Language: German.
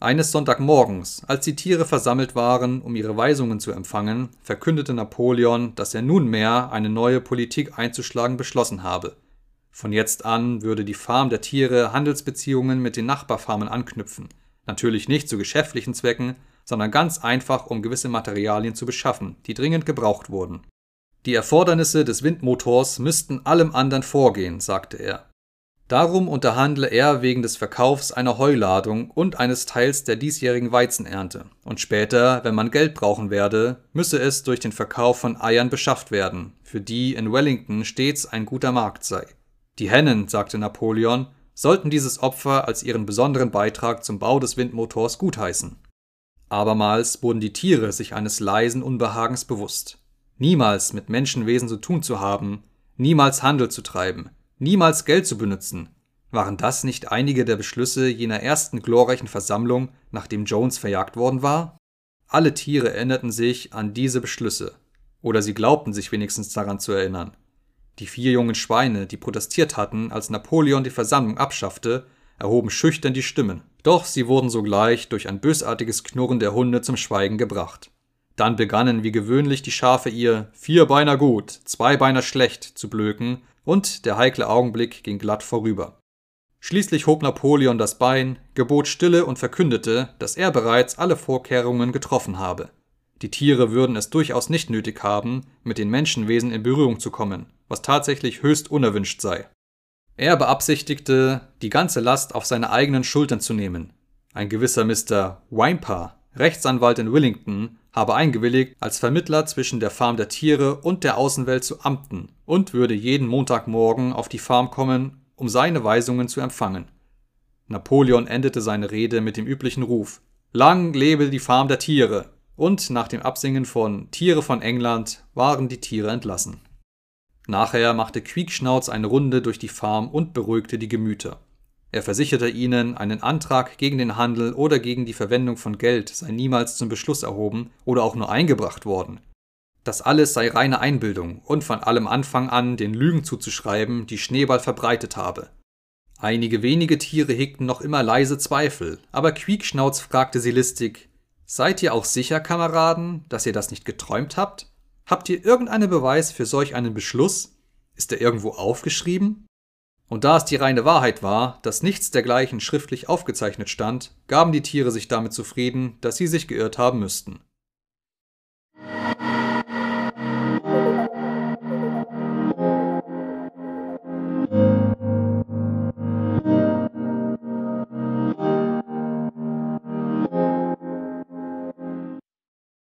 Eines Sonntagmorgens, als die Tiere versammelt waren, um ihre Weisungen zu empfangen, verkündete Napoleon, dass er nunmehr eine neue Politik einzuschlagen beschlossen habe. Von jetzt an würde die Farm der Tiere Handelsbeziehungen mit den Nachbarfarmen anknüpfen. Natürlich nicht zu geschäftlichen Zwecken, sondern ganz einfach, um gewisse Materialien zu beschaffen, die dringend gebraucht wurden. Die Erfordernisse des Windmotors müssten allem anderen vorgehen, sagte er. Darum unterhandle er wegen des Verkaufs einer Heuladung und eines Teils der diesjährigen Weizenernte, und später, wenn man Geld brauchen werde, müsse es durch den Verkauf von Eiern beschafft werden, für die in Wellington stets ein guter Markt sei. Die Hennen, sagte Napoleon, sollten dieses Opfer als ihren besonderen Beitrag zum Bau des Windmotors gutheißen. Abermals wurden die Tiere sich eines leisen Unbehagens bewusst. Niemals mit Menschenwesen zu tun zu haben, niemals Handel zu treiben, niemals Geld zu benutzen. Waren das nicht einige der Beschlüsse jener ersten glorreichen Versammlung, nachdem Jones verjagt worden war? Alle Tiere erinnerten sich an diese Beschlüsse, oder sie glaubten sich wenigstens daran zu erinnern. Die vier jungen Schweine, die protestiert hatten, als Napoleon die Versammlung abschaffte, erhoben schüchtern die Stimmen, doch sie wurden sogleich durch ein bösartiges Knurren der Hunde zum Schweigen gebracht. Dann begannen wie gewöhnlich die Schafe ihr Vierbeiner gut, Zweibeiner schlecht zu blöken und der heikle Augenblick ging glatt vorüber. Schließlich hob Napoleon das Bein, gebot Stille und verkündete, dass er bereits alle Vorkehrungen getroffen habe. Die Tiere würden es durchaus nicht nötig haben, mit den Menschenwesen in Berührung zu kommen, was tatsächlich höchst unerwünscht sei. Er beabsichtigte, die ganze Last auf seine eigenen Schultern zu nehmen. Ein gewisser Mr. Wimper, Rechtsanwalt in Willington, habe eingewilligt, als Vermittler zwischen der Farm der Tiere und der Außenwelt zu amten und würde jeden Montagmorgen auf die Farm kommen, um seine Weisungen zu empfangen. Napoleon endete seine Rede mit dem üblichen Ruf Lang lebe die Farm der Tiere, und nach dem Absingen von Tiere von England waren die Tiere entlassen. Nachher machte Quiekschnauz eine Runde durch die Farm und beruhigte die Gemüter. Er versicherte ihnen, einen Antrag gegen den Handel oder gegen die Verwendung von Geld sei niemals zum Beschluss erhoben oder auch nur eingebracht worden. Das alles sei reine Einbildung und von allem Anfang an den Lügen zuzuschreiben, die Schneeball verbreitet habe. Einige wenige Tiere hegten noch immer leise Zweifel, aber Quiekschnauz fragte sie listig: Seid ihr auch sicher, Kameraden, dass ihr das nicht geträumt habt? Habt ihr irgendeinen Beweis für solch einen Beschluss? Ist er irgendwo aufgeschrieben? Und da es die reine Wahrheit war, dass nichts dergleichen schriftlich aufgezeichnet stand, gaben die Tiere sich damit zufrieden, dass sie sich geirrt haben müssten.